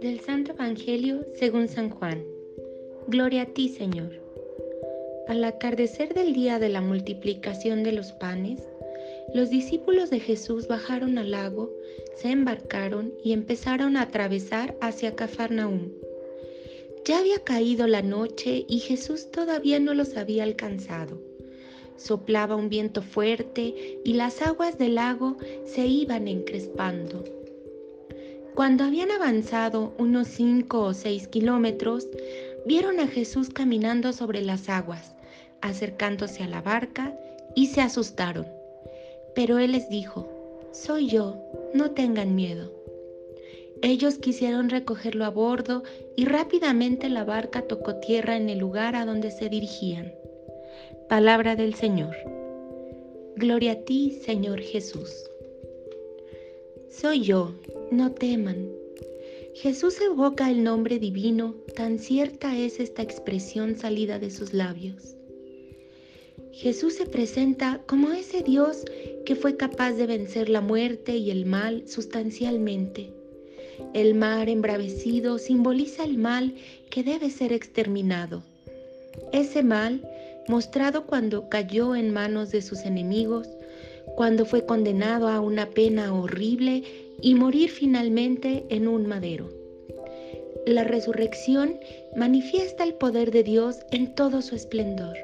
Del Santo Evangelio según San Juan. Gloria a ti, Señor. Al atardecer del día de la multiplicación de los panes, los discípulos de Jesús bajaron al lago, se embarcaron y empezaron a atravesar hacia Cafarnaúm. Ya había caído la noche y Jesús todavía no los había alcanzado. Soplaba un viento fuerte y las aguas del lago se iban encrespando. Cuando habían avanzado unos cinco o seis kilómetros, vieron a Jesús caminando sobre las aguas, acercándose a la barca, y se asustaron. Pero Él les dijo, Soy yo, no tengan miedo. Ellos quisieron recogerlo a bordo y rápidamente la barca tocó tierra en el lugar a donde se dirigían. Palabra del Señor. Gloria a ti, Señor Jesús. Soy yo, no teman. Jesús evoca el nombre divino, tan cierta es esta expresión salida de sus labios. Jesús se presenta como ese Dios que fue capaz de vencer la muerte y el mal sustancialmente. El mar embravecido simboliza el mal que debe ser exterminado. Ese mal, mostrado cuando cayó en manos de sus enemigos, cuando fue condenado a una pena horrible y morir finalmente en un madero. La resurrección manifiesta el poder de Dios en todo su esplendor.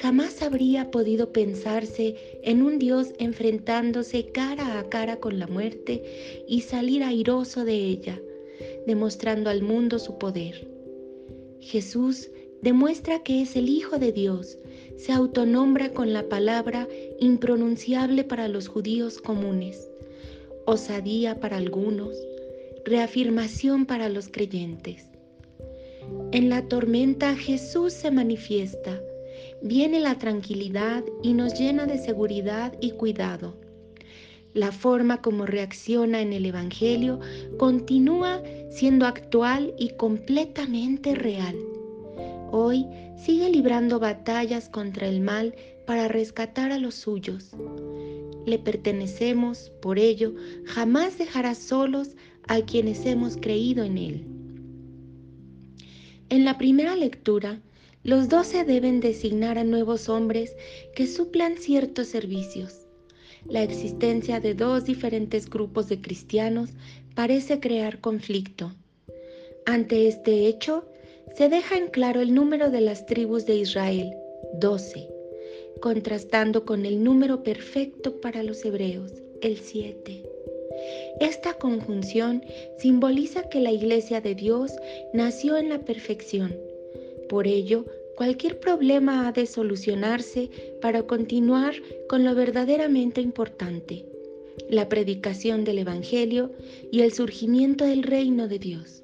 Jamás habría podido pensarse en un Dios enfrentándose cara a cara con la muerte y salir airoso de ella, demostrando al mundo su poder. Jesús demuestra que es el Hijo de Dios, se autonombra con la palabra impronunciable para los judíos comunes, osadía para algunos, reafirmación para los creyentes. En la tormenta Jesús se manifiesta, viene la tranquilidad y nos llena de seguridad y cuidado. La forma como reacciona en el Evangelio continúa siendo actual y completamente real. Hoy sigue librando batallas contra el mal para rescatar a los suyos. Le pertenecemos, por ello, jamás dejará solos a quienes hemos creído en Él. En la primera lectura, los doce deben designar a nuevos hombres que suplan ciertos servicios. La existencia de dos diferentes grupos de cristianos parece crear conflicto. Ante este hecho, se deja en claro el número de las tribus de Israel, 12, contrastando con el número perfecto para los hebreos, el 7. Esta conjunción simboliza que la iglesia de Dios nació en la perfección. Por ello, cualquier problema ha de solucionarse para continuar con lo verdaderamente importante, la predicación del Evangelio y el surgimiento del reino de Dios.